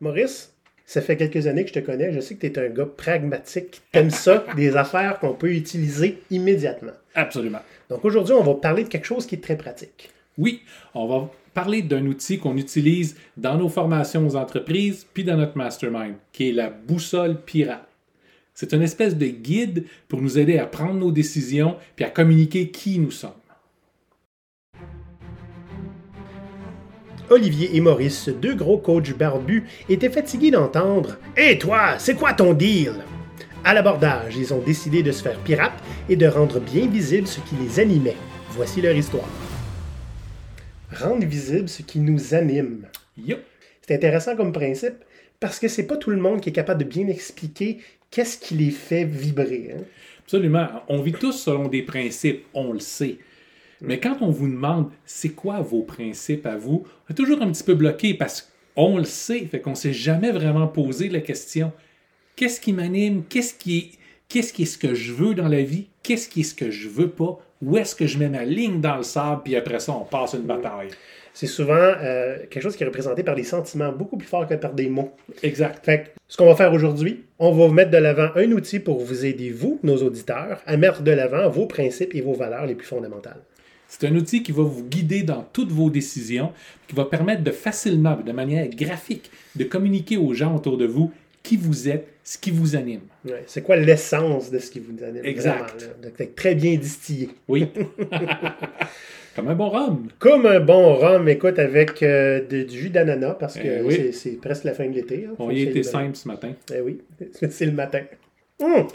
Maurice, ça fait quelques années que je te connais. Je sais que tu es un gars pragmatique. Tu aimes ça, des affaires qu'on peut utiliser immédiatement. Absolument. Donc aujourd'hui, on va parler de quelque chose qui est très pratique. Oui, on va parler d'un outil qu'on utilise dans nos formations aux entreprises puis dans notre mastermind, qui est la boussole pirate. C'est une espèce de guide pour nous aider à prendre nos décisions puis à communiquer qui nous sommes. Olivier et Maurice, deux gros coachs barbus, étaient fatigués d'entendre Hé toi, c'est quoi ton deal À l'abordage, ils ont décidé de se faire pirates et de rendre bien visible ce qui les animait. Voici leur histoire. Rendre visible ce qui nous anime. C'est intéressant comme principe parce que c'est pas tout le monde qui est capable de bien expliquer qu'est-ce qui les fait vibrer. hein. Absolument. On vit tous selon des principes, on le sait. Mais quand on vous demande c'est quoi vos principes à vous, on est toujours un petit peu bloqué parce qu'on le sait, fait qu'on ne s'est jamais vraiment posé la question qu'est-ce qui m'anime, qu'est-ce qui est, qu'est-ce qui est ce que je veux dans la vie, qu'est-ce qui est ce que je veux pas, où est-ce que je mets ma ligne dans le sable, puis après ça, on passe une bataille. C'est souvent euh, quelque chose qui est représenté par des sentiments beaucoup plus forts que par des mots. Exact. Fait que, ce qu'on va faire aujourd'hui, on va vous mettre de l'avant un outil pour vous aider, vous, nos auditeurs, à mettre de l'avant vos principes et vos valeurs les plus fondamentales. C'est un outil qui va vous guider dans toutes vos décisions, qui va permettre de facilement, de manière graphique, de communiquer aux gens autour de vous qui vous êtes, ce qui vous anime. Ouais, c'est quoi l'essence de ce qui vous anime? Exact. vraiment? Donc, que très bien distillé. Oui. Comme un bon rhum. Comme un bon rhum, écoute, avec euh, de- du jus d'ananas, parce que Eh oui. c'est, presque la fin de l'été. hein. On y de- simple ce matin. Eh oui, c'est le matin. Hum!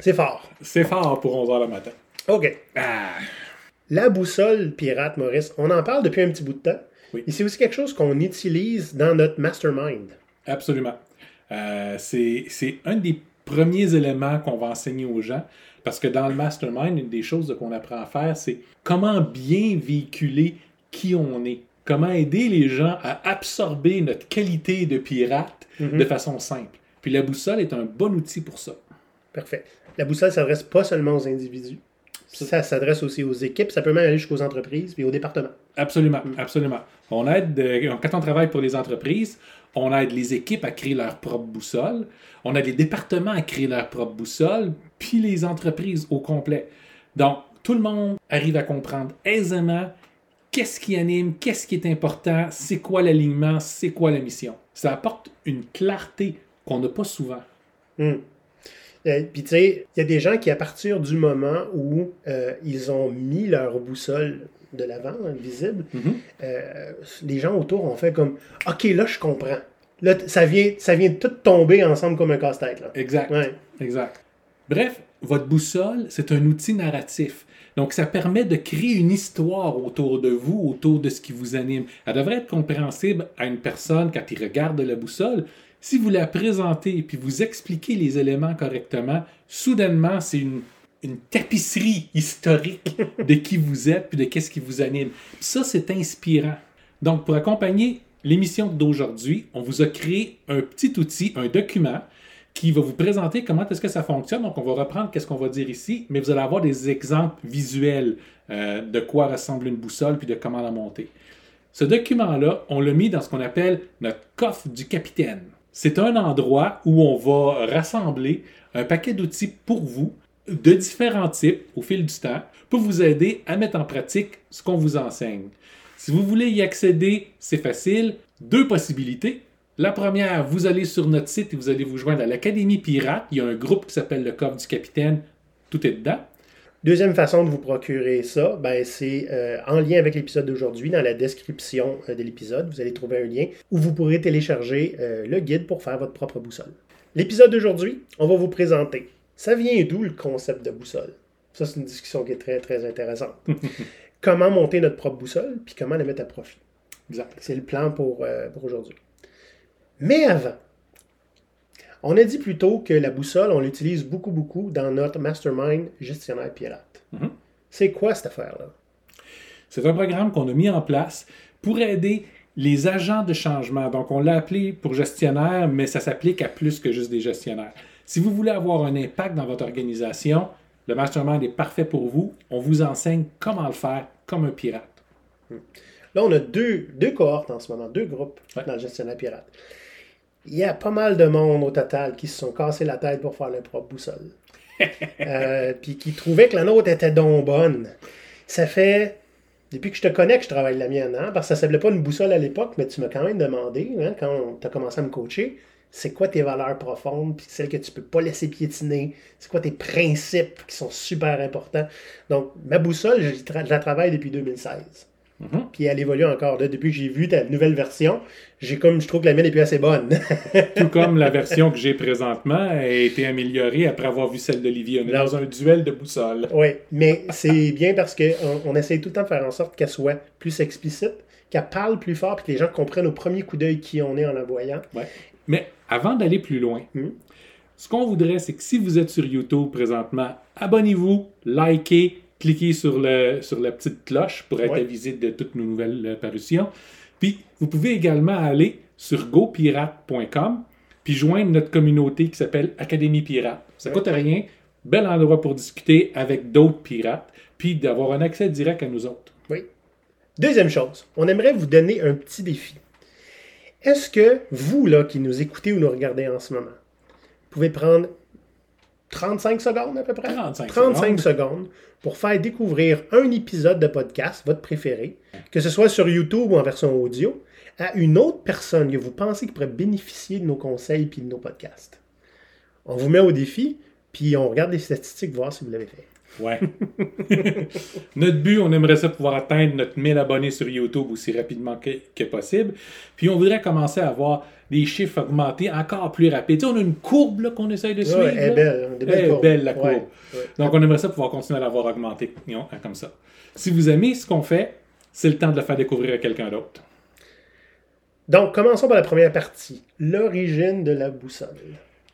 C'est fort. C'est fort pour 11 h le matin. OK. Ah, La boussole pirate, Maurice, on en parle depuis un petit bout de temps. Oui. Et c'est aussi quelque chose qu'on utilise dans notre mastermind. absolument. Euh, c'est c'est un des premiers éléments qu'on va enseigner aux gens. Parce que dans le mastermind, une des choses qu'on apprend à faire, c'est comment bien véhiculer qui on est. Comment aider les gens à absorber notre qualité de pirate de façon simple. Puis la boussole est un bon outil pour ça. Parfait. La boussole s'adresse pas seulement aux individus. Ça s'adresse aussi aux équipes. Ça peut même aller jusqu'aux entreprises et aux départements. Absolument, absolument. On aide, euh, quand on travaille pour les entreprises, on aide les équipes à créer leur propre boussole, on aide les départements à créer leur propre boussole, puis les entreprises au complet. Donc, tout le monde arrive à comprendre aisément qu'est-ce qui anime, qu'est-ce qui est important, c'est quoi l'alignement, c'est quoi la mission. Ça apporte une clarté qu'on n'a pas souvent. Hum. Euh, Puis tu sais, il y a des gens qui, à partir du moment où euh, ils ont mis leur boussole de l'avant, hein, visible, Mhm. euh, les gens autour ont fait comme OK, là, je comprends. Là, ça vient, ça vient tout tomber ensemble comme un casse-tête. Exact. Ouais. Exact. Bref, votre boussole, c'est un outil narratif. Donc, ça permet de créer une histoire autour de vous, autour de ce qui vous anime. Elle devrait être compréhensible à une personne quand il regarde la boussole. Si vous la présentez et puis vous expliquez les éléments correctement, soudainement, c'est une, une tapisserie historique de qui vous êtes puis de qu'est-ce qui vous anime. Puis ça, c'est inspirant. Donc, pour accompagner l'émission d'aujourd'hui, on vous a créé un petit outil, un document qui va vous présenter comment est-ce que ça fonctionne. Donc, on va reprendre qu'est-ce qu'on va dire ici, mais vous allez avoir des exemples visuels euh, de quoi ressemble une boussole puis de comment la monter. Ce document-là, on l'a mis dans ce qu'on appelle notre coffre du capitaine. C'est un endroit où on va rassembler un paquet d'outils pour vous de différents types au fil du temps pour vous aider à mettre en pratique ce qu'on vous enseigne. Si vous voulez y accéder, c'est facile. Deux possibilités. La première, vous allez sur notre site et vous allez vous joindre à l'Académie Pirate. Il y a un groupe qui s'appelle le Coffre du Capitaine. Tout est dedans. Deuxième façon de vous procurer ça, ben, c'est euh, en lien avec l'épisode d'aujourd'hui. Dans la description euh, de l'épisode, vous allez trouver un lien où vous pourrez télécharger euh, le guide pour faire votre propre boussole. L'épisode d'aujourd'hui, on va vous présenter. Ça vient d'où le concept de boussole? Ça, c'est une discussion qui est très, très intéressante. comment monter notre propre boussole, puis comment la mettre à profit? Exact. C'est le plan pour, pour aujourd'hui. Mais avant, on a dit plus tôt que la boussole, on l'utilise beaucoup, beaucoup dans notre mastermind gestionnaire pirate. Mhm. C'est quoi cette affaire-là? C'est un programme qu'on a mis en place pour aider les agents de changement. Donc, on l'a appelé pour gestionnaire, mais ça s'applique à plus que juste des gestionnaires. Si vous voulez avoir un impact dans votre organisation, le mastermind est parfait pour vous. On vous enseigne comment le faire comme un pirate. Là, on a deux, deux cohortes en ce moment, deux groupes Ouais. dans le gestionnaire pirate. Il y a pas mal de monde au total qui se sont cassés la tête pour faire leur propre boussole. Euh, puis qui trouvaient que la nôtre était donc bonne. Ça fait depuis que je te connais que je travaille la mienne, hein, parce que ça s'appelait pas une boussole à l'époque, mais tu m'as quand même demandé, hein, quand tu as commencé à me coacher, c'est quoi tes valeurs profondes, puis celles que tu peux pas laisser piétiner, c'est quoi tes principes qui sont super importants? Donc, ma boussole, je la travaille depuis 2016. Mhm. Puis elle évolue encore. Là, depuis que j'ai vu ta nouvelle version, j'ai comme je trouve que la mienne est plus assez bonne. Tout comme la version que j'ai présentement a été améliorée après avoir vu celle d'Olivier. On est Là- dans un duel de boussole. oui, mais c'est bien parce qu'on on essaye tout le temps de faire en sorte qu'elle soit plus explicite, qu'elle parle plus fort, puis que les gens comprennent au premier coup d'œil qui on est en la voyant. Ouais. Mais avant d'aller plus loin, Mhm. ce qu'on voudrait, c'est que si vous êtes sur YouTube présentement, abonnez-vous, likez, cliquez sur, le, sur la petite cloche pour être Ouais. avisé de toutes nos nouvelles euh, parutions. Puis, vous pouvez également aller sur gopirate.com puis joindre notre communauté qui s'appelle Académie Pirate. Ça Ouais. coûte rien. Bel endroit pour discuter avec d'autres pirates, puis d'avoir un accès direct à nous autres. Oui. Deuxième chose, on aimerait vous donner un petit défi. Est-ce que vous, là, qui nous écoutez ou nous regardez en ce moment, pouvez prendre 35 secondes à peu près? 35 35 secondes pour faire découvrir un épisode de podcast, votre préféré, que ce soit sur YouTube ou en version audio, à une autre personne que vous pensez qui pourrait bénéficier de nos conseils puis de nos podcasts. On vous met au défi, puis on regarde les statistiques, voir si vous l'avez fait. Ouais. notre but, on aimerait ça pouvoir atteindre notre 1000 abonnés sur YouTube aussi rapidement que, que possible. Puis on voudrait commencer à avoir des chiffres augmentés encore plus rapides. Tu sais, on a une courbe qu'on essaye de suivre. Ouais, elle est belle. hein, des Elle est belle, la courbe. ouais. Donc on aimerait ça pouvoir continuer à l'avoir augmenté you know, comme ça. Si vous aimez ce qu'on fait, c'est le temps de le faire découvrir à quelqu'un d'autre. Donc, commençons par la première partie. L'origine de la boussole.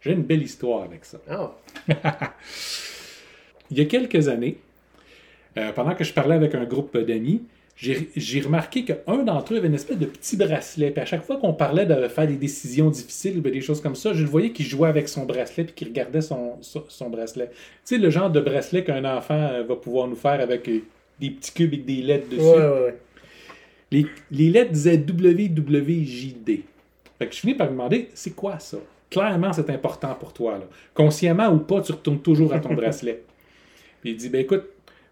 J'ai une belle histoire avec ça. Ah, Il y a quelques années, euh, pendant que je parlais avec un groupe d'amis, j'ai remarqué qu'un d'entre eux avait une espèce de petit bracelet. Puis à chaque fois qu'on parlait de faire des décisions difficiles des choses comme ça, je le voyais qu'il jouait avec son bracelet puis qu'il regardait son, son, son bracelet. Tu sais, le genre de bracelet qu'un enfant euh, va pouvoir nous faire avec euh, des petits cubes avec des lettres dessus. ouais, ouais, ouais. Les, les lettres disaient WWJD. Fait que je finis par me demander, c'est quoi ça? Clairement, c'est important pour toi. Là. Consciemment ou pas, tu retournes toujours à ton bracelet. Puis il dit, ben écoute,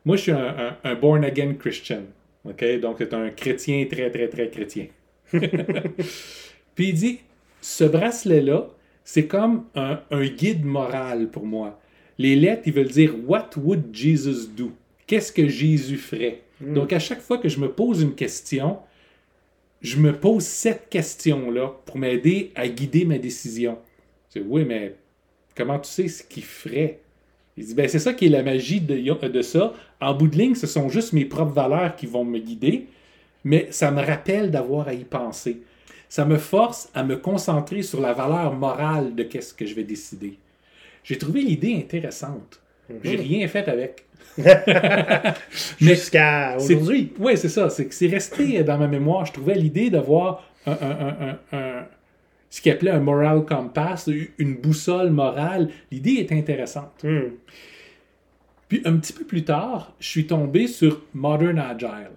moi je suis un, un- un born-again Christian. OK? Donc c'est un chrétien très, très, très chrétien. Puis il dit, ce bracelet-là, c'est comme un, un guide moral pour moi. Les lettres, ils veulent dire What would Jesus do? Qu'est-ce que Jésus ferait? Donc, à chaque fois que je me pose une question, je me pose cette question-là pour m'aider à guider ma décision. Dis, oui, mais comment tu sais ce qu'il ferait? Il dit, ben, c'est ça qui est la magie de, de ça. En bout de ligne, ce sont juste mes propres valeurs qui vont me guider, mais ça me rappelle d'avoir à y penser. Ça me force à me concentrer sur la valeur morale de qu'est-ce que je vais décider. J'ai trouvé l'idée intéressante. J'ai rien fait avec. Jusqu'à C'est- aujourd'hui. Oui, c'est ça. C'est que c'est resté dans ma mémoire. Je trouvais l'idée d'avoir un, un- un- un- un- ce qu'il appelait un moral compass, une boussole morale. L'idée est intéressante. Hmm. Puis un petit peu plus tard, je suis tombé sur Modern Agile.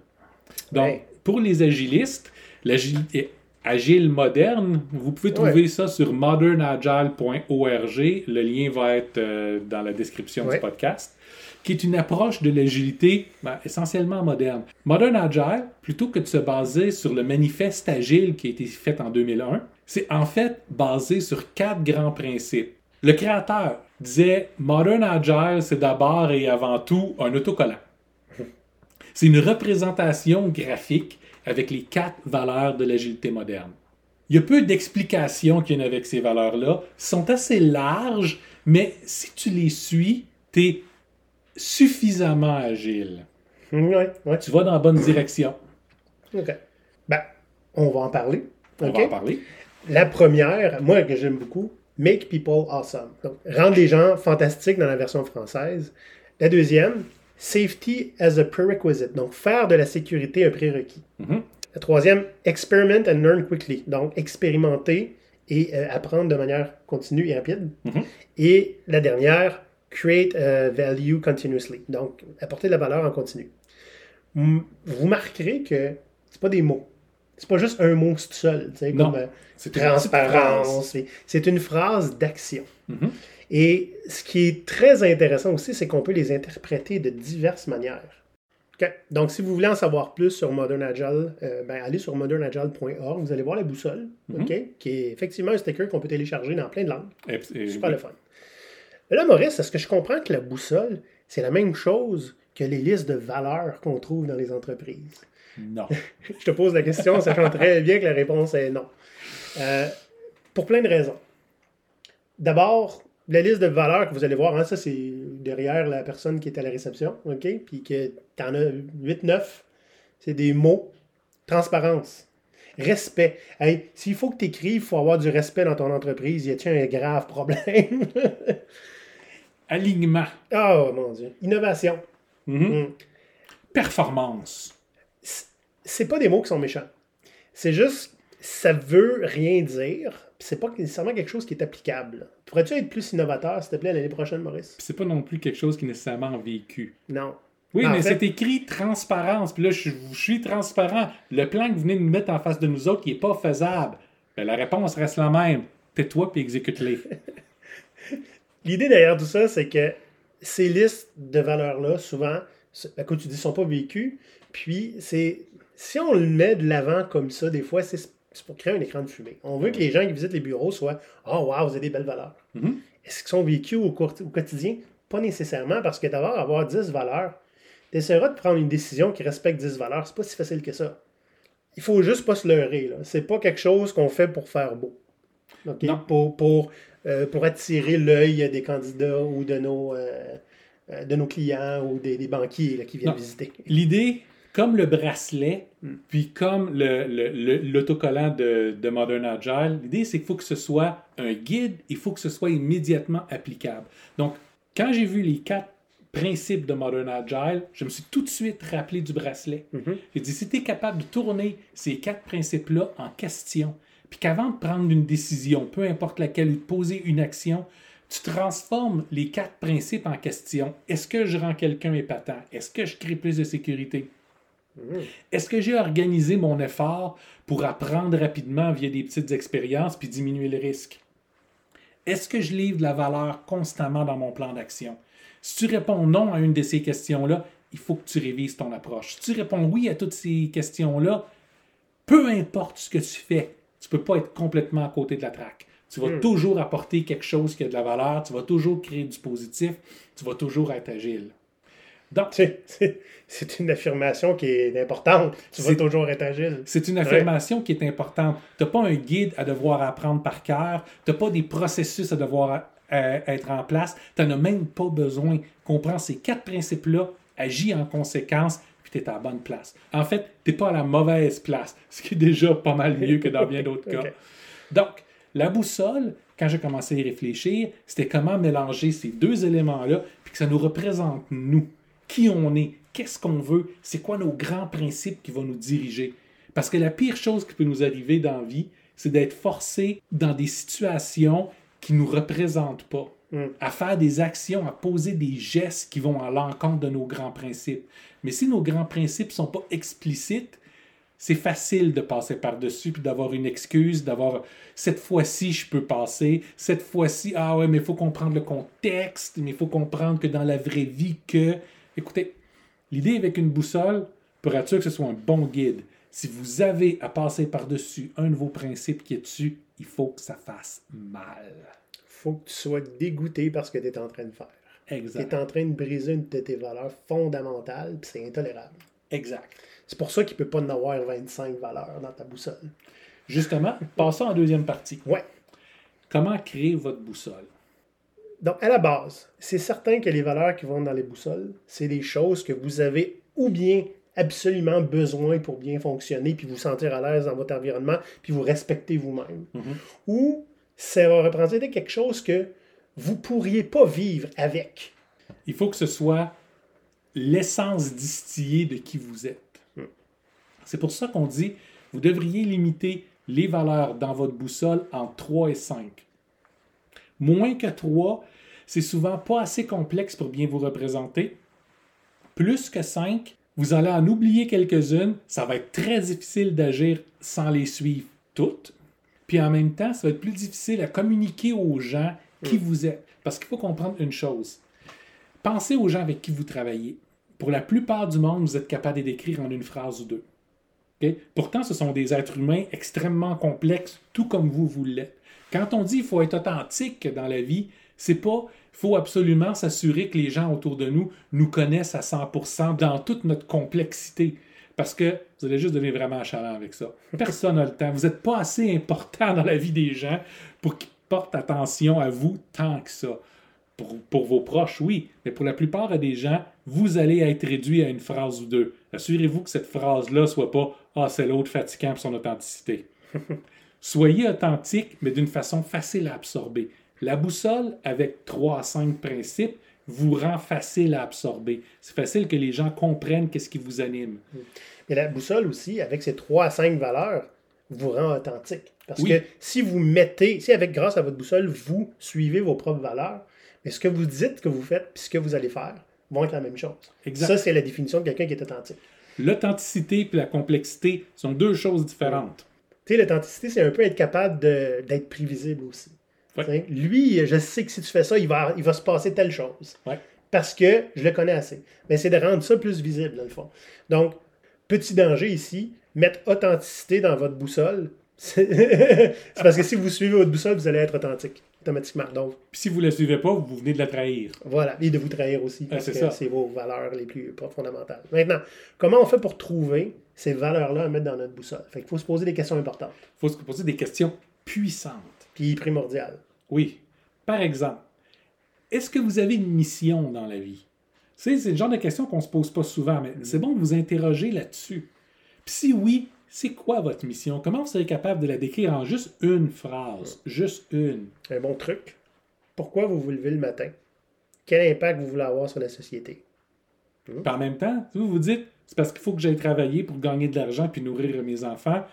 Donc, Ouais. pour les agilistes, l'agilité agile moderne, vous pouvez trouver ça sur modernagile.org. Le lien va être euh, dans la description Ouais. du podcast qui est une approche de l'agilité ben, essentiellement moderne. Modern Agile, plutôt que de se baser sur le manifeste agile qui a été fait en 2001, c'est en fait basé sur quatre grands principes. Le créateur disait Modern Agile, c'est d'abord et avant tout un autocollant. C'est une représentation graphique avec les quatre valeurs de l'agilité moderne. Il y a peu d'explications qu'il y en a avec ces valeurs-là. Elles sont assez larges, mais si tu les suis, tu es suffisamment agile. Hmm, Ouais, ouais. Tu vas dans la bonne direction. OK. Ben, on va en parler. On va en parler. La première, moi que j'aime beaucoup, Make People Awesome. Donc, rendre les gens fantastiques dans la version française. La deuxième, Safety as a Prerequisite. Donc, faire de la sécurité un prérequis. Mhm. La troisième, Experiment and Learn Quickly. Donc, expérimenter et euh, apprendre de manière continue et rapide. Mhm. Et la dernière, Create euh, Value Continuously. Donc, apporter de la valeur en continu. Vous marquerez que c'est pas des mots. C'est pas juste un mot tout seul, comme euh, C'est transparence. C'est- une phrase d'action. Mhm. Et ce qui est très intéressant aussi, c'est qu'on peut les interpréter de diverses manières. Donc, si vous voulez en savoir plus sur Modern Agile, euh, ben, allez sur modernagile.org, vous allez voir la boussole, Mhm. OK, qui est effectivement un sticker qu'on peut télécharger dans plein de langues. Et- et- Super le fun. Là, Maurice, est-ce que je comprends que la boussole, c'est la même chose que les listes de valeurs qu'on trouve dans les entreprises? Non. Je te pose la question, sachant très bien que la réponse est non. Euh, pour plein de raisons. D'abord, la liste de valeurs que vous allez voir, hein, ça c'est derrière la personne qui est à la réception, OK? Puis que tu en as 8-9, c'est des mots. Transparence. Respect. Hey, s'il faut que tu écrives, il faut avoir du respect dans ton entreprise. Y a-t-il un grave problème? Alignement. oh mon Dieu. Innovation. Mhm. Mm. Performance. C'est pas des mots qui sont méchants. C'est juste, ça veut rien dire. C'est pas nécessairement quelque chose qui est applicable. Pourrais-tu être plus innovateur, s'il te plaît, l'année prochaine, Maurice? C'est pas non plus quelque chose qui est nécessairement vécu. Non. Oui, En mais fait- c'est écrit transparence. Puis là, je, je suis transparent. Le plan que vous venez de nous mettre en face de nous autres, il n'est pas faisable. Ben, la réponse reste la même. Tais-toi puis exécute-les. L'idée derrière tout ça, c'est que ces listes de valeurs-là, souvent, ben, comme tu dis, sont pas vécues. Puis, c'est si on le met de l'avant comme ça, des fois, c'est pour créer un écran de fumée. On veut que les gens qui visitent les bureaux soient Oh, wow, vous avez des belles valeurs. Mhm. Est-ce qu'ils sont vécus au, quotidien? Pas nécessairement, parce que d'abord, avoir 10 valeurs, tu essaieras de prendre une décision qui respecte 10 valeurs. C'est pas si facile que ça. Il faut juste pas se leurrer. C'est pas quelque chose qu'on fait pour faire beau. OK? Non. Pour, pour, euh, pour attirer l'œil des candidats ou de nos, euh, euh, de nos clients ou des, des banquiers là, qui viennent Non. visiter. L'idée, comme le bracelet, Mm. puis comme l'autocollant de, de Modern Agile, l'idée, c'est qu'il faut que ce soit un guide, il faut que ce soit immédiatement applicable. Donc, quand j'ai vu les quatre principes de Modern Agile, je me suis tout de suite rappelé du bracelet. Mhm. J'ai dit, si tu es capable de tourner ces quatre principes-là en question, puis qu'avant de prendre une décision, peu importe laquelle, ou de poser une action, tu transformes les quatre principes en question. Est-ce que je rends quelqu'un épatant? Est-ce que je crée plus de sécurité? Mhm. Est-ce que j'ai organisé mon effort pour apprendre rapidement via des petites expériences puis diminuer le risque? Est-ce que je livre de la valeur constamment dans mon plan d'action? Si tu réponds non à une de ces questions-là, il faut que tu révises ton approche. Si tu réponds oui à toutes ces questions-là, peu importe ce que tu fais, tu ne peux pas être complètement à côté de la traque. Tu vas Hmm. toujours apporter quelque chose qui a de la valeur, tu vas toujours créer du positif, tu vas toujours être agile. Donc, C'est- une affirmation qui est importante. Tu vas toujours être agile. C'est une affirmation qui est importante. Tu n'as pas un guide à devoir apprendre par cœur. Tu n'as pas des processus à devoir euh, être en place. Tu n'en as même pas besoin. Comprends ces quatre principes-là, agis en conséquence, puis tu es à la bonne place. En fait, tu n'es pas à la mauvaise place, ce qui est déjà pas mal mieux que dans bien d'autres cas. Donc, la boussole, quand j'ai commencé à y réfléchir, c'était comment mélanger ces deux éléments-là, puis que ça nous représente nous. Qui on est, qu'est-ce qu'on veut, c'est quoi nos grands principes qui vont nous diriger. Parce que la pire chose qui peut nous arriver dans la vie, c'est d'être forcé dans des situations qui ne nous représentent pas, Mm. à faire des actions, à poser des gestes qui vont à l'encontre de nos grands principes. Mais si nos grands principes ne sont pas explicites, c'est facile de passer par-dessus puis d'avoir une excuse, d'avoir cette fois-ci je peux passer, cette fois-ci ah ouais mais il faut comprendre le contexte, mais il faut comprendre que dans la vraie vie que écoutez, l'idée avec une boussole pour être sûr que ce soit un bon guide. Si vous avez à passer par-dessus un de vos principes qui est dessus, il faut que ça fasse mal. faut que tu sois dégoûté par ce que tu es en train de faire. Tu Exact. es en train de briser une de tes valeurs fondamentales, puis c'est intolérable. Exact. C'est pour ça qu'il ne peut pas en avoir 25 valeurs dans ta boussole. Justement, passons en deuxième partie. Ouais. Comment créer votre boussole? Donc, à la base, c'est certain que les valeurs qui vont dans les boussoles, c'est des choses que vous avez ou bien absolument besoin pour bien fonctionner, puis vous sentir à l'aise dans votre environnement, puis vous respecter vous-même. Mhm. Ou ça va représenter quelque chose que vous pourriez pas vivre avec. Il faut que ce soit l'essence distillée de qui vous êtes. Hmm. C'est pour ça qu'on dit, vous devriez limiter les valeurs dans votre boussole entre 3 et 5. Moins que 3, c'est souvent pas assez complexe pour bien vous représenter. Plus que 5, Vous allez en oublier quelques-unes. Ça va être très difficile d'agir sans les suivre toutes. Puis en même temps, ça va être plus difficile à communiquer aux gens qui vous êtes. Parce qu'il faut comprendre une chose. Pensez aux gens avec qui vous travaillez. Pour la plupart du monde, vous êtes capable de les décrire en une phrase ou deux. Pourtant, ce sont des êtres humains extrêmement complexes, tout comme vous, vous l'êtes. Quand on dit qu'il faut être authentique dans la vie, c'est pas faut absolument s'assurer que les gens autour de nous nous connaissent à 100% dans toute notre complexité. Parce que vous allez juste devenir vraiment achalant avec ça. Personne n'a le temps. Vous n'êtes pas assez important dans la vie des gens pour qu'ils portent attention à vous tant que ça. Pour, pour vos proches, oui, mais pour la plupart des gens, vous allez être réduit à une phrase ou deux. Assurez-vous que cette phrase-là soit pas Ah, c'est l'autre fatigant pour son authenticité. Soyez authentique, mais d'une façon facile à absorber. La boussole, avec trois à cinq principes, vous rend facile à absorber. C'est facile que les gens comprennent qu'est-ce qui vous anime. Mais la boussole aussi, avec ses trois à cinq valeurs, vous rend authentique. Parce Oui. que si vous mettez, si avec grâce à votre boussole, vous suivez vos propres valeurs, mais ce que vous dites que vous faites, puis ce que vous allez faire, vont être la même chose. Exact. Ça, c'est la définition de quelqu'un qui est authentique. L'authenticité et la complexité sont deux choses différentes. Tu sais, l'authenticité, c'est un peu être capable d'être prévisible aussi. Ouais. Lui, je sais que si tu fais ça, il va, il va se passer telle chose. Ouais. Parce que je le connais assez. Mais c'est de rendre ça plus visible, dans le fond. Donc, petit danger ici, mettre authenticité dans votre boussole. C'est parce que si vous suivez votre boussole, vous allez être authentique automatiquement. Donc, Puis si vous ne la suivez pas, vous venez de la trahir. voilà. Et de vous trahir aussi. Parce c'est que c'est vos valeurs les plus fondamentales. Maintenant, comment on fait pour trouver ces valeurs-là à mettre dans notre boussole? Fait qu'il faut se poser des questions importantes. Il faut se poser des questions puissantes. Puis primordiales. Oui. Par exemple, est-ce que vous avez une mission dans la vie? Sais, c'est le genre de question qu'on ne se pose pas souvent, mais c'est bon de vous interroger là-dessus. Puis si oui, c'est quoi votre mission? Comment vous serez capable de la décrire en juste une phrase? Juste une. Un bon truc. Pourquoi vous vous levez le matin? Quel impact vous voulez avoir sur la société? Puis en même temps, vous vous dites, c'est parce qu'il faut que j'aille travailler pour gagner de l'argent puis nourrir mes enfants.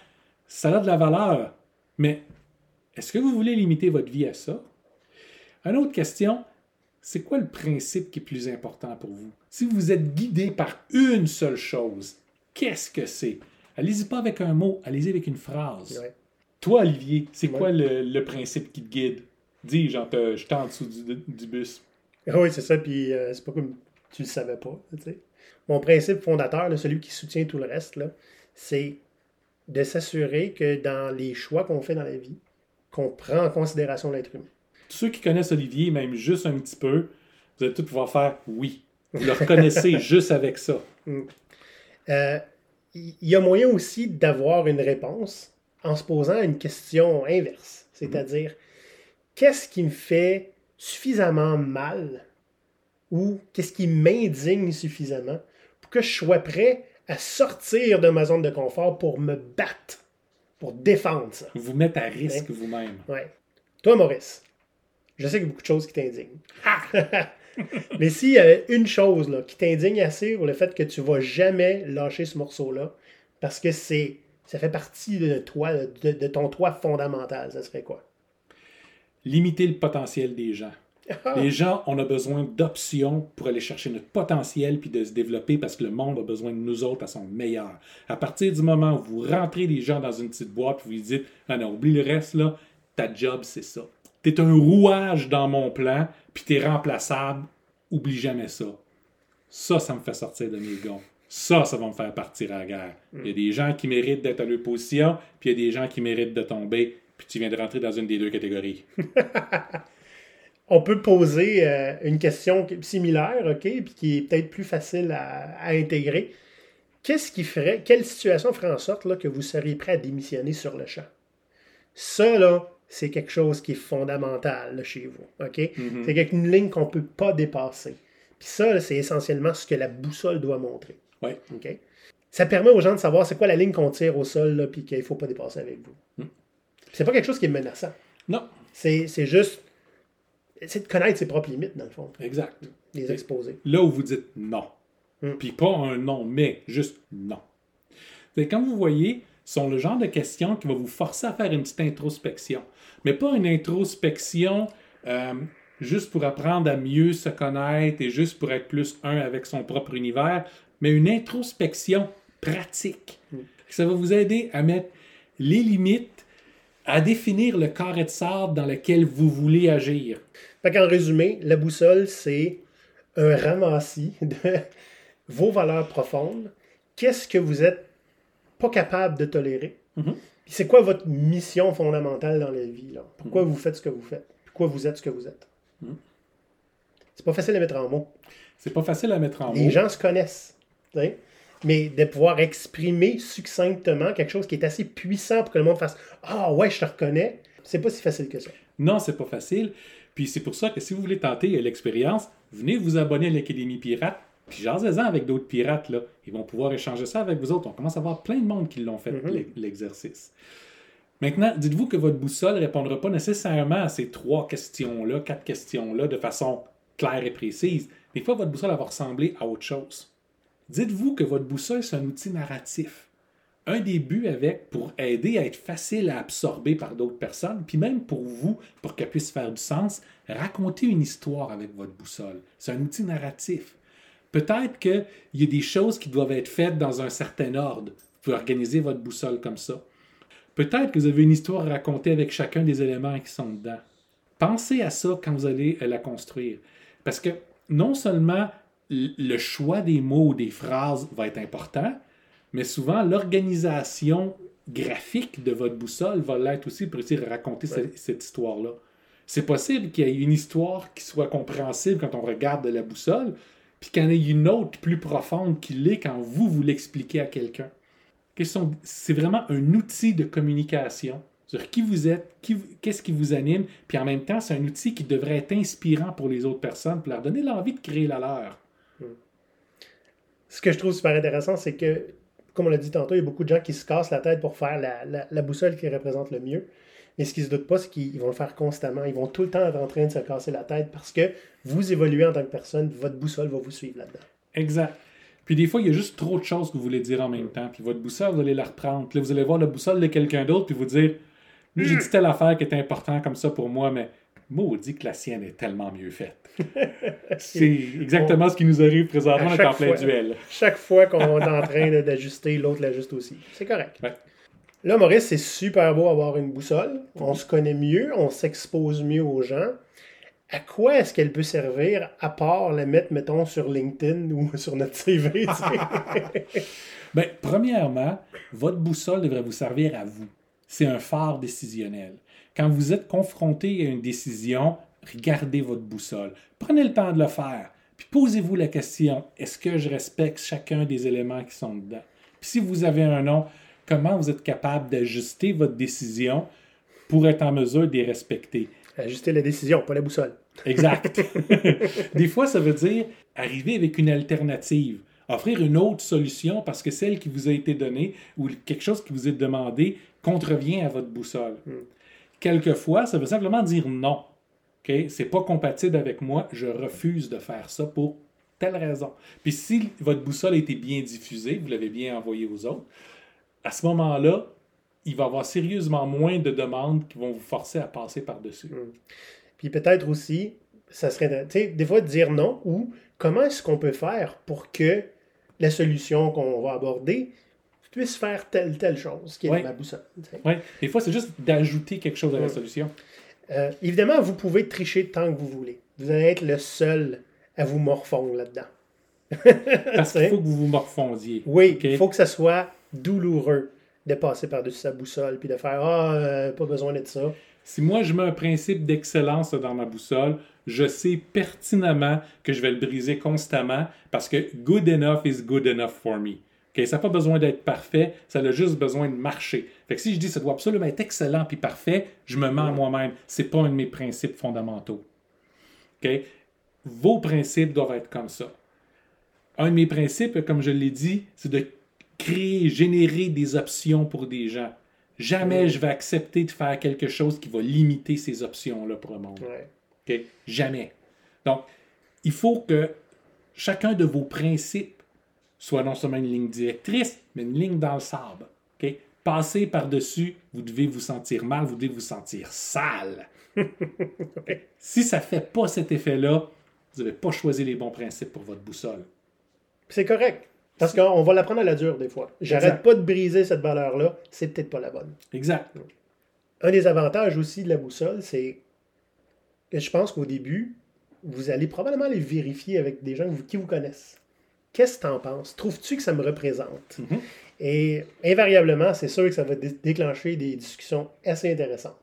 Ça a de la valeur. Mais est-ce que vous voulez limiter votre vie à ça? Une autre question, c'est quoi le principe qui est plus important pour vous? Si vous êtes guidé par une seule chose, qu'est-ce que c'est? Allez-y pas avec un mot, allez-y avec une phrase. Ouais. Toi, Olivier, c'est Ouais. quoi le, le principe qui te guide? Dis, genre, je suis en dessous du, du bus. Ah Oui, c'est ça, puis euh, c'est pas comme tu le savais pas. Mon principe fondateur, là, celui qui soutient tout le reste, c'est de s'assurer que dans les choix qu'on fait dans la vie, qu'on prend en considération l'être humain. Ceux qui connaissent Olivier, même juste un petit peu, vous allez tous pouvoir faire oui. Vous le reconnaissez juste avec ça. Euh, Il y a moyen aussi d'avoir une réponse en se posant une question inverse, c'est-à-dire qu'est-ce qui me fait suffisamment mal ou qu'est-ce qui m'indigne suffisamment pour que je sois prêt à sortir de ma zone de confort pour me battre, pour défendre ça. Vous mettre à risque vous-même. Ouais. Toi, Maurice, je sais qu'il y a beaucoup de choses qui t'indignent. Mais s'il y avait une chose là, qui t'indigne assez pour le fait que tu vas jamais lâcher ce morceau-là, parce que c'est ça fait partie de toi, de, de ton toi fondamental, ça serait quoi? Limiter le potentiel des gens. Ah, Les gens, on a besoin d'options pour aller chercher notre potentiel puis de se développer parce que le monde a besoin de nous autres à son meilleur. À partir du moment où vous rentrez les gens dans une petite boîte puis vous dites Ah non, oublie le reste là, ta job c'est ça. T'es un rouage dans mon plan puis t'es remplaçable, oublie jamais ça. Ça, ça me fait sortir de mes gonds. Ça, ça va me faire partir à la guerre. Il y a des gens qui méritent d'être à leur position, puis il y a des gens qui méritent de tomber, puis tu viens de rentrer dans une des deux catégories. On peut poser euh, une question similaire, OK, puis qui est peut-être plus facile à, à intégrer. Qu'est-ce qui ferait, quelle situation ferait en sorte là, que vous seriez prêt à démissionner sur le champ? Ça, là, c'est quelque chose qui est fondamental là, chez vous. OK? C'est quelque- une ligne qu'on ne peut pas dépasser. Puis ça, c'est essentiellement ce que la boussole doit montrer. Ouais. OK? Ça permet aux gens de savoir c'est quoi la ligne qu'on tire au sol, puis qu'il ne faut pas dépasser avec vous. C'est pas quelque chose qui est menaçant. Non, C'est c'est juste. C'est de connaître ses propres limites, dans le fond. exact. Les exposer. Là où vous dites non. Mm. Puis pas un non, mais juste non. Comme vous voyez, ce sont le genre de questions qui va vous forcer à faire une petite introspection. Mais pas une introspection euh, juste pour apprendre à mieux se connaître et juste pour être plus un avec son propre univers. mais une introspection pratique. Mm. Ça va vous aider à mettre les limites, à définir le carré de sable dans lequel vous voulez agir. Fait qu'en résumé, la boussole, c'est un ramassis de vos valeurs profondes. Qu'est-ce que vous êtes pas capable de tolérer? Mhm. C'est quoi votre mission fondamentale dans la vie? Là? Pourquoi vous faites ce que vous faites? Pourquoi vous êtes ce que vous êtes? Mhm. C'est pas facile à mettre en mots. C'est pas facile à mettre en Les mots. gens se connaissent. Mais de pouvoir exprimer succinctement quelque chose qui est assez puissant pour que le monde fasse Ah ouais, je te reconnais, c'est pas si facile que ça. Non, c'est pas facile. Puis c'est pour ça que si vous voulez tenter l'expérience, venez vous abonner à l'Académie Pirate. Puis jasez-en avec d'autres pirates, là. Ils vont pouvoir échanger ça avec vous autres. On commence à voir plein de monde qui l'ont fait, Mhm. l'e- l'exercice. Maintenant, dites-vous que votre boussole ne répondra pas nécessairement à ces trois questions-là, quatre questions-là, de façon claire et précise. Des fois, votre boussole va ressembler à autre chose. Dites-vous que votre boussole, c'est un outil narratif. Un des buts avec, pour aider à être facile à absorber par d'autres personnes, puis même pour vous, pour qu'elle puisse faire du sens, raconter une histoire avec votre boussole. C'est un outil narratif. Peut-être qu'il y a des choses qui doivent être faites dans un certain ordre. Vous pouvez organiser votre boussole comme ça. Peut-être que vous avez une histoire à raconter avec chacun des éléments qui sont dedans. Pensez à ça quand vous allez la construire. Parce que non seulement le choix des mots ou des phrases va être important, mais souvent l'organisation graphique de votre boussole va l'être aussi pour essayer de raconter ce- Ouais. cette histoire-là. C'est possible qu'il y ait une histoire qui soit compréhensible quand on regarde de la boussole, puis qu'il y en ait une autre plus profonde qui l'est quand vous, vous l'expliquez à quelqu'un. C'est vraiment un outil de communication sur qui vous êtes, qu'est-ce qui vous anime, puis en même temps, c'est un outil qui devrait être inspirant pour les autres personnes, pour leur donner l'envie de créer la leur. Ce que je trouve super intéressant, c'est que, comme on l'a dit tantôt, il y a beaucoup de gens qui se cassent la tête pour faire la, la- boussole qui représente le mieux. Mais ce qu'ils ne se doutent pas, c'est qu'ils vont le faire constamment. Ils vont tout le temps être en train de se casser la tête parce que vous évoluez en tant que personne, votre boussole va vous suivre là-dedans. Exact. Puis des fois, il y a juste trop de choses que vous voulez dire en même temps. Puis votre boussole, vous allez la reprendre. Puis là, vous allez voir la boussole de quelqu'un d'autre, puis vous dire Lui, j'ai dit telle affaire qui est importante comme ça pour moi, mais maudit que la sienne est tellement mieux faite. C'est exactement ce qui nous arrive présentement en plein duel. Chaque fois qu'on est en train d'ajuster, l'autre l'ajuste aussi. C'est correct. Ouais. Là, Maurice, c'est super beau avoir une boussole. On se connaît mieux, on s'expose mieux aux gens. À quoi est-ce qu'elle peut servir à part la mettre, mettons, sur LinkedIn ou sur notre CV? Ben, premièrement, votre boussole devrait vous servir à vous. C'est un phare décisionnel. Quand vous êtes confronté à une décision, regardez votre boussole. Prenez le temps de le faire. Puis posez-vous la question est-ce que je respecte chacun des éléments qui sont dedans? Puis si vous avez un nom, comment vous êtes capable d'ajuster votre décision pour être en mesure de les respecter? Ajuster la décision, pas la boussole. Exact. Des fois, ça veut dire arriver avec une alternative, offrir une autre solution parce que celle qui vous a été donnée ou quelque chose qui vous est demandé contrevient à votre boussole. Quelquefois, ça veut simplement dire non. OK? C'est pas compatible avec moi, je refuse de faire ça pour telle raison. Puis si votre boussole a été bien diffusée, vous l'avez bien envoyée aux autres, à ce moment-là, il va y avoir sérieusement moins de demandes qui vont vous forcer à passer par-dessus. Puis peut-être aussi, ça serait, tu sais, des fois de dire non ou comment est-ce qu'on peut faire pour que la solution qu'on va aborder puisse faire telle, telle chose qui est Ouais. dans ma boussole. Oui, des fois, c'est juste d'ajouter quelque chose à la solution. Euh, évidemment, vous pouvez tricher tant que vous voulez. Vous allez être le seul à vous morfondre là-dedans. Parce qu'il faut que vous vous morfondiez. Oui, il faut que ça soit douloureux de passer par-dessus sa boussole puis de faire Ah, euh, pas besoin de ça. Si moi, je mets un principe d'excellence dans ma boussole, je sais pertinemment que je vais le briser constamment parce que good enough is good enough for me. Ça n'a pas besoin d'être parfait, ça a juste besoin de marcher. Fait que si je dis ça doit absolument être excellent puis parfait, je me mens à moi-même. C'est pas un de mes principes fondamentaux. Vos principes doivent être comme ça. Un de mes principes, comme je l'ai dit, c'est de créer, générer des options pour des gens. Jamais je vais accepter de faire quelque chose qui va limiter ces options-là pour le monde. Ouais. Jamais. Donc, il faut que chacun de vos principes soit non seulement une ligne directrice, mais une ligne dans le sable. OK? Passez par-dessus, vous devez vous sentir mal, vous devez vous sentir sale. si ça ne fait pas cet effet-là, vous n'avez pas choisi les bons principes pour votre boussole. C'est correct. Parce qu'on va l'apprendre à la dure des fois. J'arrête pas de briser cette valeur-là, c'est peut-être pas la bonne. Exact. Un des avantages aussi de la boussole, c'est que je pense qu'au début, vous allez probablement les vérifier avec des gens qui vous connaissent. Qu'est-ce que tu en penses? Trouves-tu que ça me représente? Mhm. Et invariablement, c'est sûr que ça va dé- déclencher des discussions assez intéressantes.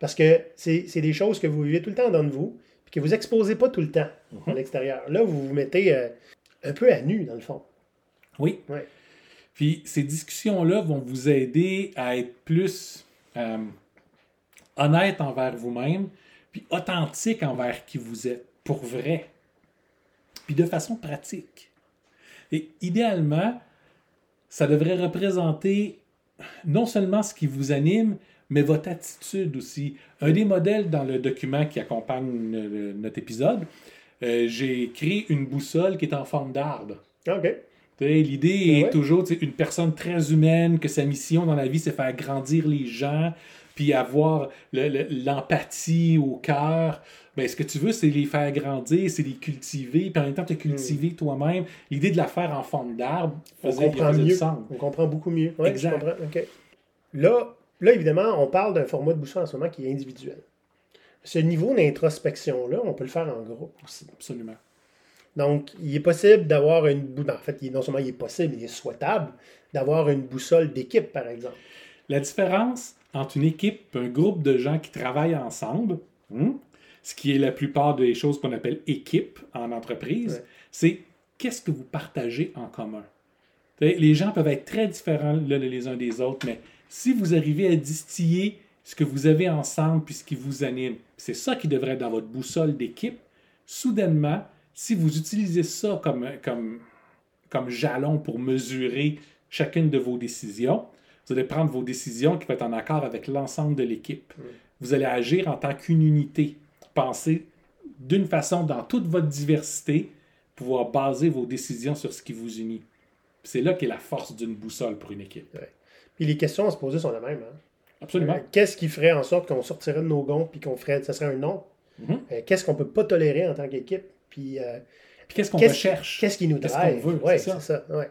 Parce que c'est des choses que vous vivez tout le temps dans de vous, puis que vous exposez pas tout le temps à Mhm. l'extérieur. Là, vous vous mettez euh, un peu à nu, dans le fond. Oui. Ouais. Puis ces discussions-là vont vous aider à être plus euh, honnête envers vous-même, puis authentique envers qui vous êtes, pour vrai. Puis de façon pratique. Et idéalement, ça devrait représenter non seulement ce qui vous anime, mais votre attitude aussi. Un des modèles dans le document qui accompagne le- notre épisode, euh, j'ai créé une boussole qui est en forme d'arbre. OK. Tu sais, L'idée Ouais. est toujours une personne très humaine, que sa mission dans la vie, c'est faire grandir les gens, puis avoir le- le- l'empathie au cœur. Ben, ce que tu veux, c'est les faire grandir, c'est les cultiver, puis en même temps te cultiver toi-même. L'idée de la faire en forme d'arbre On faisait, comprend faisait du sens. On comprend beaucoup mieux. Ouais, Exact. je. Là, là, évidemment, on parle d'un format de boussole en ce moment qui est individuel. Ce niveau d'introspection-là, on peut le faire en groupe aussi. Absolument. Donc, il est possible d'avoir une boussole. En fait, non seulement il est possible, il est souhaitable d'avoir une boussole d'équipe, par exemple. La différence entre une équipe un groupe de gens qui travaillent ensemble, hmm, ce qui est la plupart des choses qu'on appelle équipe en entreprise, Ouais. c'est qu'est-ce que vous partagez en commun? Les gens peuvent être très différents les uns des autres, mais si vous arrivez à distiller ce que vous avez ensemble puis ce qui vous anime, c'est ça qui devrait être dans votre boussole d'équipe, soudainement, si vous utilisez ça comme, comme, comme jalon pour mesurer chacune de vos décisions, vous allez prendre vos décisions qui vont être en accord avec l'ensemble de l'équipe. Vous allez agir en tant qu'une unité. Penser d'une façon dans toute votre diversité, pouvoir baser vos décisions sur ce qui vous unit. C'est là qu'est la force d'une boussole pour une équipe. Puis les questions à se poser sont les mêmes. hein. Absolument. Euh, Qu'est-ce qui ferait en sorte qu'on sortirait de nos gonds puis qu'on ferait, ça serait un non? Mhm. Euh, Qu'est-ce qu'on peut pas tolérer en tant qu'équipe? Puis euh, Puis qu'est-ce qu'on Qu'est-ce- recherche? qu'est-ce qui nous Qu'est-ce drive? qu'on veut, Ouais, c'est ça. c'est ça. ouais.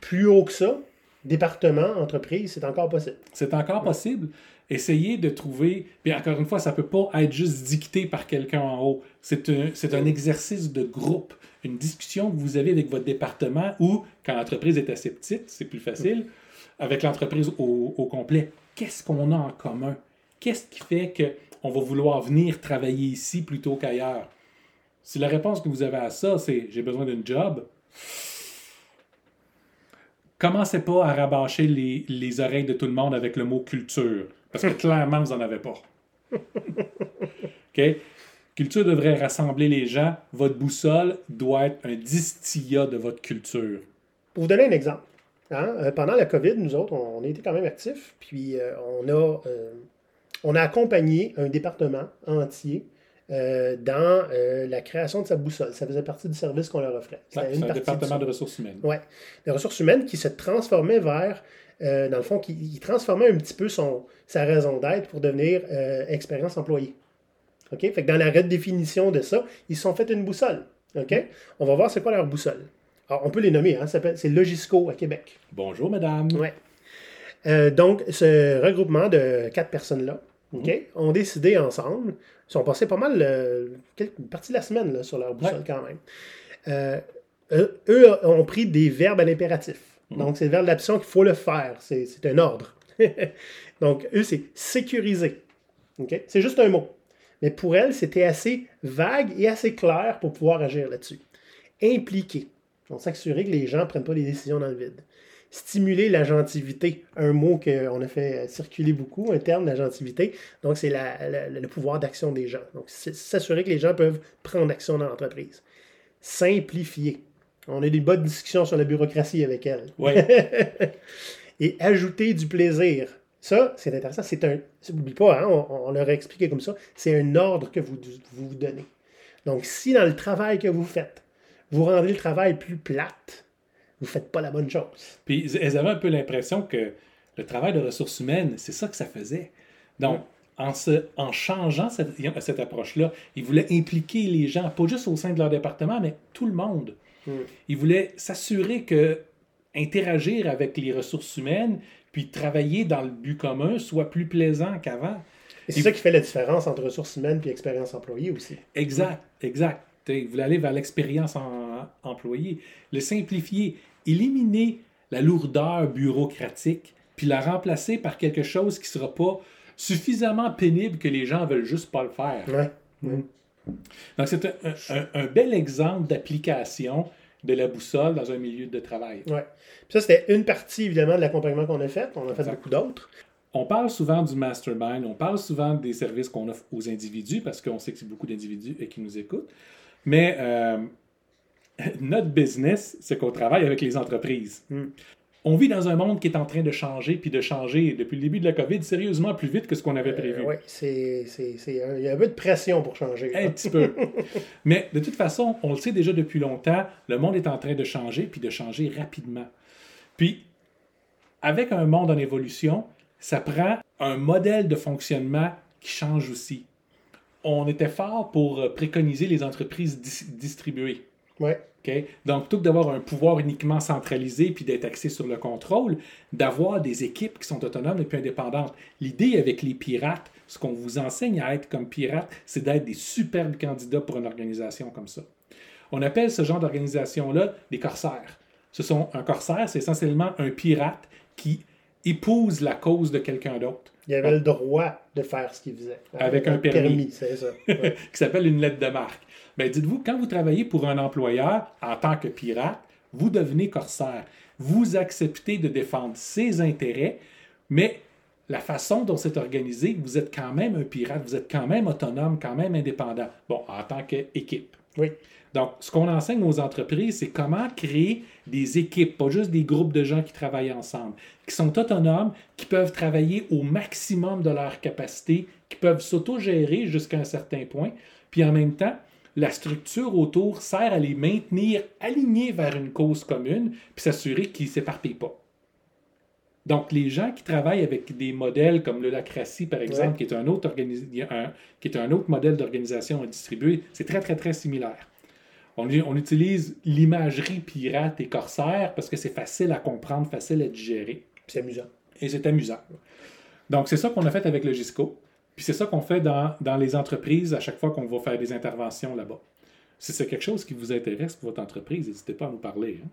Plus haut que ça, département, entreprise, c'est encore possible. C'est encore possible. Essayez de trouver, puis encore une fois, ça ne peut pas être juste dicté par quelqu'un en haut. C'est un, un exercice de groupe, une discussion que vous avez avec votre département ou, quand l'entreprise est assez petite, c'est plus facile, avec l'entreprise au, au complet. Qu'est-ce qu'on a en commun? Qu'est-ce qui fait qu'on va vouloir venir travailler ici plutôt qu'ailleurs? Si la réponse que vous avez à ça, c'est j'ai besoin d'un job, commencez pas à rabâcher les, les oreilles de tout le monde avec le mot culture. Parce que clairement, vous n'en avez pas. OK? Culture devrait rassembler les gens. Votre boussole doit être un distillat de votre culture. Pour vous donner un exemple, hein, euh, pendant la COVID, nous autres, on, on a été quand même actifs, puis euh, on, a, euh, on a accompagné un département entier euh, dans euh, la création de sa boussole. Ça faisait partie du service qu'on leur offrait. C'était Ouais, une C'est un partie département de ressources humaines. Ouais. Les ressources humaines qui se transformaient vers, euh, dans le fond, qui, qui transformait un petit peu son, sa raison d'être pour devenir expérience employée. OK? Fait que dans la redéfinition de ça, ils se sont fait une boussole. OK? On va voir c'est quoi leur boussole. Alors, on peut les nommer, hein? C'est Logisco à Québec. Bonjour, madame. Ouais. Donc, ce regroupement de quatre personnes-là OK, ont décidé ensemble, ils sont passés pas mal, euh, quelques- une partie de la semaine là, sur leur boussole Ouais. quand même. Euh, eux, eux ont pris des verbes à l'impératif. Donc, c'est le verbe de l'action qu'il faut le faire. C'est un ordre. Donc, eux, c'est sécuriser. C'est juste un mot. Mais pour elles, c'était assez vague et assez clair pour pouvoir agir là-dessus. Impliquer. On s'assurer que les gens ne prennent pas des décisions dans le vide. Stimuler l'agentivité, un mot qu'on a fait circuler beaucoup, un terme d'agentivité. Donc, c'est la- la- le pouvoir d'action des gens. Donc, s'assurer que les gens peuvent prendre action dans l'entreprise. Simplifier. On a des bonnes discussions sur la bureaucratie avec elle. Ouais. Et ajouter du plaisir. Ça, c'est intéressant. C'est un. N'oublie pas, hein, on, on leur a expliqué comme ça. C'est un ordre que vous, vous vous donnez. Donc, si dans le travail que vous faites, vous rendez le travail plus plate, vous ne faites pas la bonne chose. Puis elles avaient un peu l'impression que le travail de ressources humaines, c'est ça que ça faisait. Donc, en, se- en changeant cette, cette approche-là, ils voulaient impliquer les gens, pas juste au sein de leur département, mais tout le monde. Mm. Il voulait s'assurer que interagir avec les ressources humaines, puis travailler dans le but commun, soit plus plaisant qu'avant. Et c'est ça qui fait la différence entre ressources humaines et expérience employée aussi. Exact, exact. Il voulait aller vers l'expérience en employé, le simplifier, éliminer la lourdeur bureaucratique, puis la remplacer par quelque chose qui ne sera pas suffisamment pénible que les gens veulent juste pas le faire. Ouais. Mm. Donc, c'est un, un- un bel exemple d'application de la boussole dans un milieu de travail. Ça, c'était une partie, évidemment, de l'accompagnement qu'on a fait. On a fait Exact. beaucoup d'autres. On parle souvent du mastermind, on parle souvent des services qu'on offre aux individus parce qu'on sait que c'est beaucoup d'individus et qui nous écoutent. Mais euh, notre business, c'est qu'on travaille avec les entreprises. Mm. On vit dans un monde qui est en train de changer, puis de changer depuis le début de la COVID sérieusement plus vite que ce qu'on avait prévu. Euh, ouais, c'est, c'est, il y a un peu de pression pour changer. là. Un petit peu. Mais de toute façon, on le sait déjà depuis longtemps, le monde est en train de changer, puis de changer rapidement. Puis, avec un monde en évolution, ça prend un modèle de fonctionnement qui change aussi. On était fort pour euh, préconiser les entreprises dis- distribuées. Ouais. Donc, plutôt que d'avoir un pouvoir uniquement centralisé puis d'être axé sur le contrôle, d'avoir des équipes qui sont autonomes et puis indépendantes. L'idée avec les pirates, ce qu'on vous enseigne à être comme pirate, c'est d'être des superbes candidats pour une organisation comme ça. On appelle ce genre d'organisation-là des corsaires. Ce sont un corsaire, c'est essentiellement un pirate qui épouse la cause de quelqu'un d'autre, Il avait le droit de faire ce qu'il faisait. Avec un permis. c'est ça. Ouais. qui s'appelle une lettre de marque. Ben, dites-vous, quand vous travaillez pour un employeur en tant que pirate, vous devenez corsaire. Vous acceptez de défendre ses intérêts, mais la façon dont c'est organisé, vous êtes quand même un pirate, vous êtes quand même autonome, quand même indépendant. Bon, en tant qu'équipe. Oui. Donc, ce qu'on enseigne aux entreprises, c'est comment créer des équipes, pas juste des groupes de gens qui travaillent ensemble, qui sont autonomes, qui peuvent travailler au maximum de leur capacité, qui peuvent s'autogérer jusqu'à un certain point, puis en même temps, la structure autour sert à les maintenir alignés vers une cause commune, puis s'assurer qu'ils ne s'éparpillent pas. Donc, les gens qui travaillent avec des modèles comme l'holacratie, par exemple, Ouais. qui, est un autre organi- un- qui est un autre modèle d'organisation distribuée, c'est très, très, très similaire. On, on utilise l'imagerie pirate et corsaire parce que c'est facile à comprendre, facile à digérer Puis C'est amusant. et c'est amusant. Donc, c'est ça qu'on a fait avec le GISCO. Puis c'est ça qu'on fait dans, dans les entreprises à chaque fois qu'on va faire des interventions là-bas. Si c'est quelque chose qui vous intéresse pour votre entreprise, n'hésitez pas à nous parler. hein.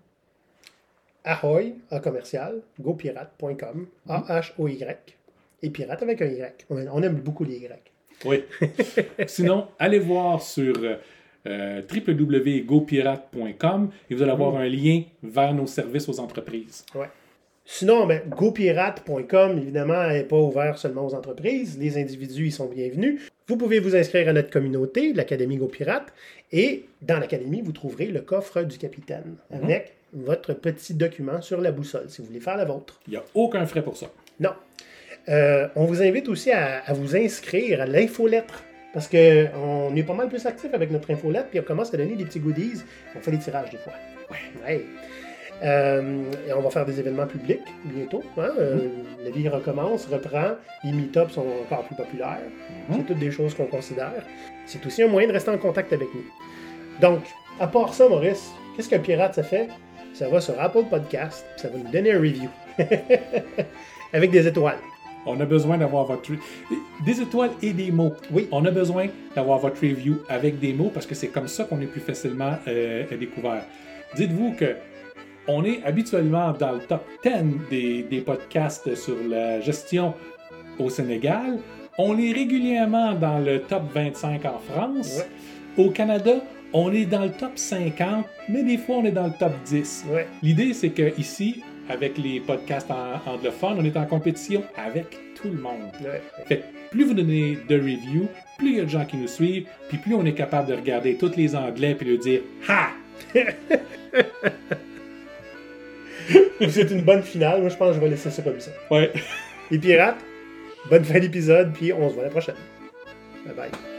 Ahoy, à commercial, gopirate.com, A-H-O-Y, et pirate avec un Y. On aime beaucoup les Y. Oui. Sinon, allez voir sur euh, www.gopirate.com et vous allez avoir un lien vers nos services aux entreprises. Ouais. Sinon, ben, gopirate.com, évidemment, n'est pas ouvert seulement aux entreprises. Les individus y sont bienvenus. Vous pouvez vous inscrire à notre communauté, l'Académie GoPirate, et dans l'Académie, vous trouverez le coffre du capitaine avec votre petit document sur la boussole, si vous voulez faire la vôtre. Il n'y a aucun frais pour ça. Non. Euh, on vous invite aussi à, à vous inscrire à l'infolettre. Parce qu'on est pas mal plus actif avec notre infolettre, puis on commence à donner des petits goodies. On fait des tirages des fois. Ouais. Euh, et on va faire des événements publics bientôt. hein. Euh, La vie recommence, reprend. Les meet-ups sont encore plus populaires. C'est toutes des choses qu'on considère. C'est aussi un moyen de rester en contact avec nous. Donc, à part ça, Maurice, qu'est-ce qu'un pirate ça fait? Ça va sur Apple Podcast, ça va nous donner un review. avec des étoiles. On a besoin d'avoir votre... Des étoiles et des mots. Oui. On a besoin d'avoir votre review avec des mots parce que c'est comme ça qu'on est plus facilement euh, découvert. Dites-vous que on est habituellement dans le top 10 des, des podcasts sur la gestion au Sénégal. On est régulièrement dans le top 25 en France. Au Canada, on est dans le top 50, mais des fois on est dans le top 10. Ouais. L'idée, c'est que ici, avec les podcasts en- anglophones, on est en compétition avec tout le monde. Ouais. Fait que plus vous donnez de reviews, plus il y a de gens qui nous suivent, puis plus on est capable de regarder tous les Anglais puis de dire Ha! C'est une bonne finale. Moi, je pense que je vais laisser ça comme ça. Ouais. Les pirates, bonne fin d'épisode, puis on se voit la prochaine. Bye bye.